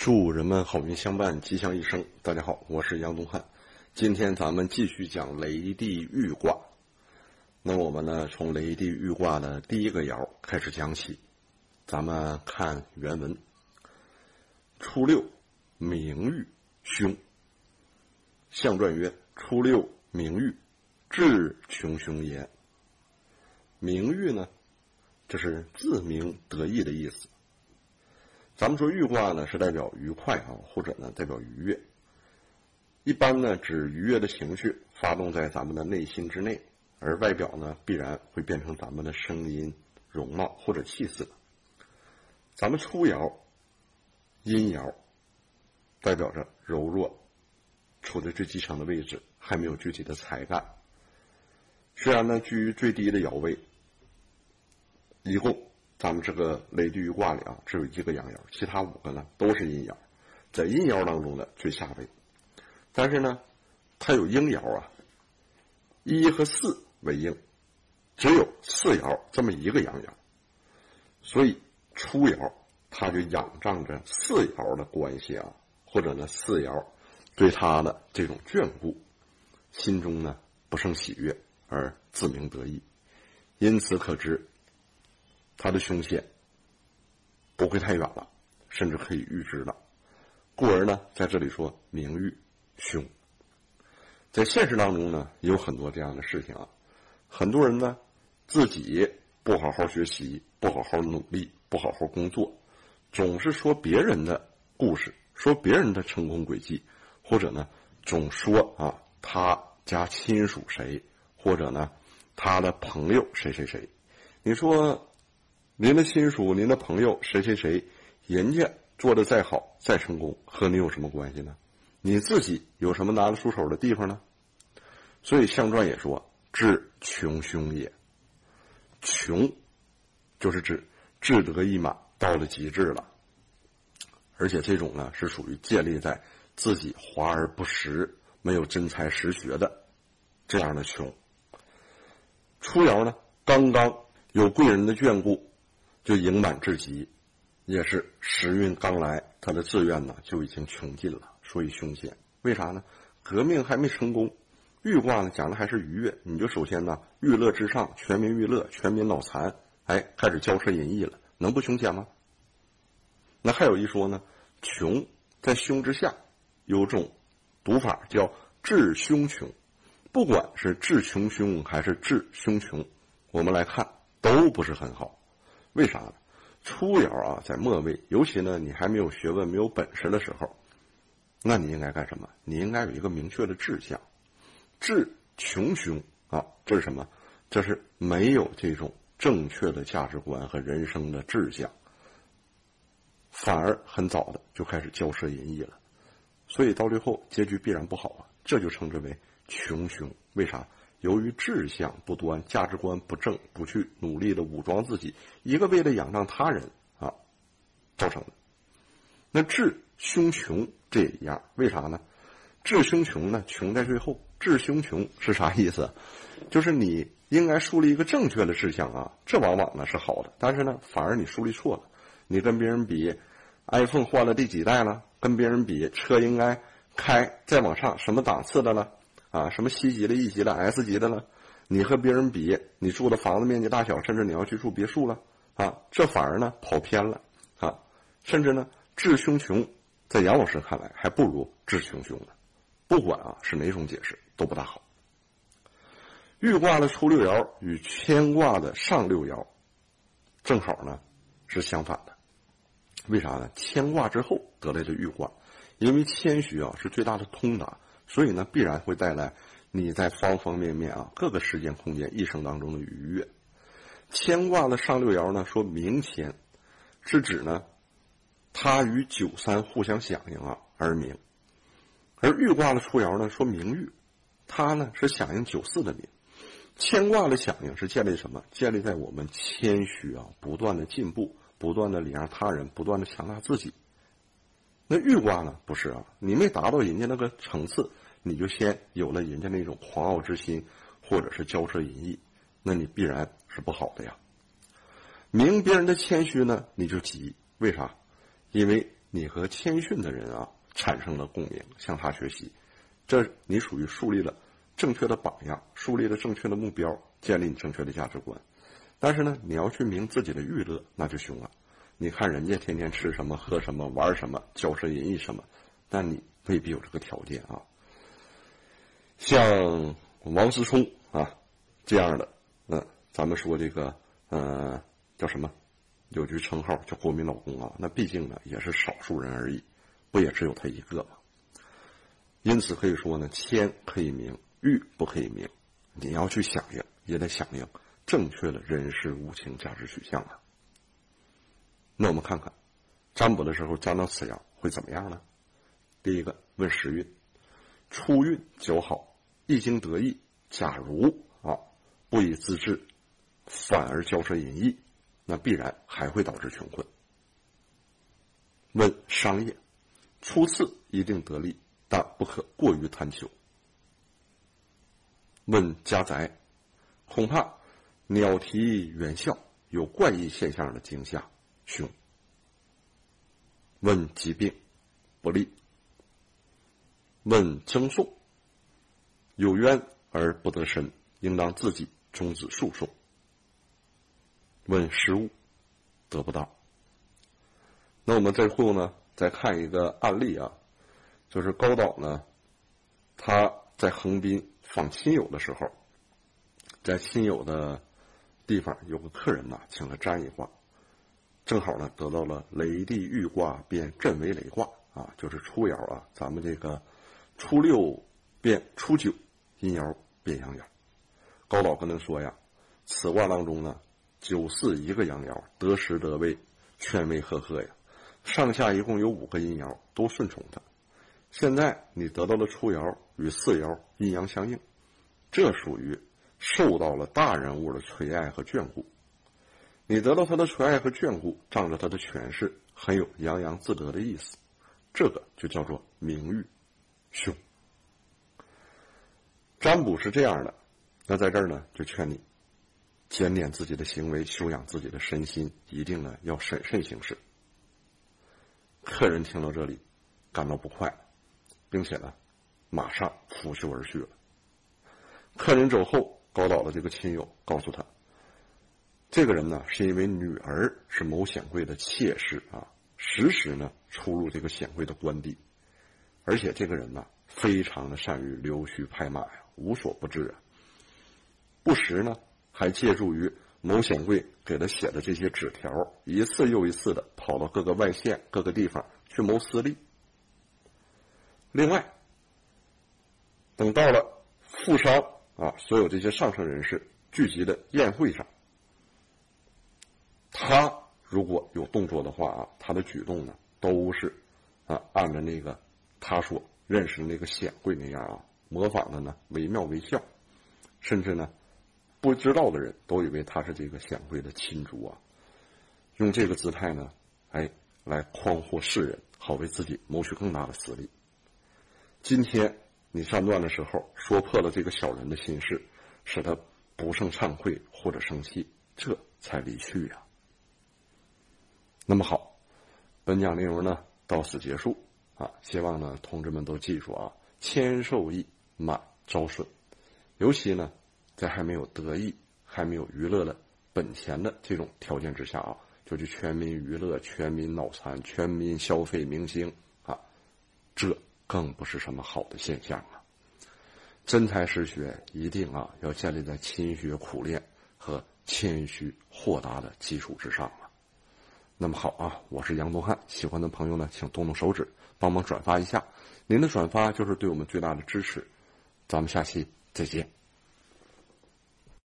祝人们好运相伴，吉祥一生。大家好，我是杨东汉。今天咱们继续讲雷地豫卦。那我们呢，从雷地豫卦的第一个爻开始讲起。咱们看原文：初六，明玉，凶。象传曰：初六，明玉，至穷凶也。明玉呢，这是自鸣得意的意思。咱们说豫卦呢，是代表愉快啊，或者呢代表愉悦。一般呢指愉悦的情绪发动在咱们的内心之内，而外表呢必然会变成咱们的声音、容貌或者气色。咱们初爻阴爻代表着柔弱，处在最基层的位置，还没有具体的才干。虽然呢居于最低的爻位，一共。咱们这个雷地豫卦里啊，只有一个阳爻，其他五个呢都是阴爻，在阴爻当中的最下位。但是呢，它有阴爻啊，一和四为阴，只有四爻这么一个阳爻，所以初爻它就仰仗着四爻的关系啊，或者呢四爻对他的这种眷顾，心中呢不胜喜悦而自鸣得意，因此可知。他的凶险不会太远了，甚至可以预知了，故而呢，在这里说名誉凶。在现实当中呢，也有很多这样的事情啊。很多人呢，自己不好好学习，不好好努力，不好好工作，总是说别人的故事，说别人的成功轨迹，或者呢，总说啊他家亲属谁，或者呢他的朋友谁谁谁，你说。您的亲属、您的朋友谁谁谁，人家做的再好、再成功，和你有什么关系呢？你自己有什么拿得出手的地方呢？所以象传也说：“至穷凶也。”穷，就是指志得意满，到了极致了。而且这种呢，是属于建立在自己华而不实、没有真才实学的这样的穷。初爻呢，刚刚有贵人的眷顾。就盈满至极，也是时运刚来，他的志愿呢就已经穷尽了，所以凶险。为啥呢？革命还没成功，豫卦呢讲的还是愉悦，你就首先呢娱乐至上，全民娱乐，全民脑残，哎，开始骄奢淫逸了，能不凶险吗？那还有一说呢，穷在凶之下，有种读法叫智凶穷，不管是智穷凶还是智凶穷，我们来看都不是很好。为啥呢？初爻啊，在末位，尤其呢，你还没有学问、没有本事的时候，那你应该干什么？你应该有一个明确的志向。志穷凶啊，这是什么？这是没有这种正确的价值观和人生的志向，反而很早的就开始骄奢淫逸了，所以到最后结局必然不好啊！这就称之为穷凶。为啥？由于志向不端、价值观不正，不去努力的武装自己，一个为了仰仗他人啊，造成的。那志凶穷这也一样，为啥呢？志凶穷呢？穷在最后。志凶穷是啥意思？就是你应该树立一个正确的志向啊，这往往呢是好的，但是呢，反而你树立错了。你跟别人比，iPhone 换了第几代了？跟别人比，车应该开再往上什么档次的了？啊，什么 C 级的、E 级的、S 级的了？你和别人比，你住的房子面积大小，甚至你要去住别墅了啊，这反而呢跑偏了啊，甚至呢智凶穷，在杨老师看来还不如智穷凶呢。不管啊是哪种解释都不大好。豫卦的初六爻与牵卦的上六爻，正好呢是相反的。为啥呢？牵卦之后得来的豫卦，因为谦虚啊是最大的通达。所以呢，必然会带来你在方方面面啊各个时间空间一生当中的愉悦。牵挂的上六爻呢，说明牵，是指呢，它与九三互相响应啊而明；而豫卦的初爻呢，说明玉，它呢是响应九四的明。牵挂的响应是建立什么？建立在我们谦虚啊，不断的进步，不断的礼让他人，不断的强大自己。那玉卦呢？不是啊，你没达到人家那个层次，你就先有了人家那种狂傲之心，或者是骄奢淫逸，那你必然是不好的呀。明别人的谦虚呢，你就急，为啥？因为你和谦逊的人啊产生了共鸣，向他学习，这你属于树立了正确的榜样，树立了正确的目标，建立你正确的价值观。但是呢，你要去明自己的欲乐，那就凶了。你看人家天天吃什么、喝什么、玩什么、骄奢淫逸什么，但你未必有这个条件啊。像王思聪啊这样的，嗯，咱们说这个，呃，叫什么？有句称号叫“国民老公”啊，那毕竟呢也是少数人而已，不也只有他一个吗？因此可以说呢，谦可以明，欲不可以明。你要去响应，也得响应正确的人事无情价值取向啊。那我们看看，占卜的时候占到此爻会怎么样呢？第一个问时运，初运较好，一经得意，假如啊不以自制，反而骄奢淫逸，那必然还会导致穷困。问商业，初次一定得利，但不可过于贪求。问家宅，恐怕鸟啼猿啸，有怪异现象的惊吓。凶。问疾病，不利。问争讼，有冤而不得伸，应当自己终止诉讼。问失误，得不到。那我们最后呢，再看一个案例啊，就是高导呢，他在横滨访亲友的时候，在亲友的地方有个客人呐，请他占一卦。正好呢，得到了雷地豫卦变震为雷卦啊，就是初爻啊，咱们这个初六变初九，阴爻变阳爻。高老跟他说呀，此卦当中呢，九四一个阳爻，得时得位，权威赫赫呀，上下一共有五个阴爻都顺从他。现在你得到了初爻与四爻阴阳相应，这属于受到了大人物的垂爱和眷顾。你得到他的垂爱和眷顾，仗着他的权势，很有洋洋自得的意思，这个就叫做名誉凶。占卜是这样的，那在这儿呢，就劝你检点自己的行为，修养自己的身心，一定呢要审慎行事。客人听到这里，感到不快，并且呢，马上拂袖而去了。客人走后，高岛的这个亲友告诉他。这个人呢，是因为女儿是某显贵的妾室啊，时时呢出入这个显贵的官邸，而且这个人呢，非常的善于溜须拍马呀，无所不至啊。不时呢，还借助于某显贵给他写的这些纸条，一次又一次的跑到各个外县、各个地方去谋私利。另外，等到了富商啊，所有这些上层人士聚集的宴会上。他如果有动作的话啊，他的举动呢都是啊按照那个他所认识的那个显贵那样啊，模仿的呢惟妙惟肖，甚至呢不知道的人都以为他是这个显贵的亲族啊，用这个姿态呢，哎来诓惑世人，好为自己谋取更大的私利。今天你上段的时候说破了这个小人的心事，使他不胜忏悔或者生气，这才离去呀。那么好，本讲内容呢到此结束啊！希望呢同志们都记住啊，谦受益，满招损。尤其呢，在还没有得意、还没有娱乐的本钱的这种条件之下啊，就去全民娱乐、全民脑残、全民消费明星啊，这更不是什么好的现象啊！真才实学一定啊要建立在勤学苦练和谦虚豁达的基础之上啊！那么好啊，我是杨东汉，喜欢的朋友呢，请动动手指帮忙转发一下，您的转发就是对我们最大的支持。咱们下期再见。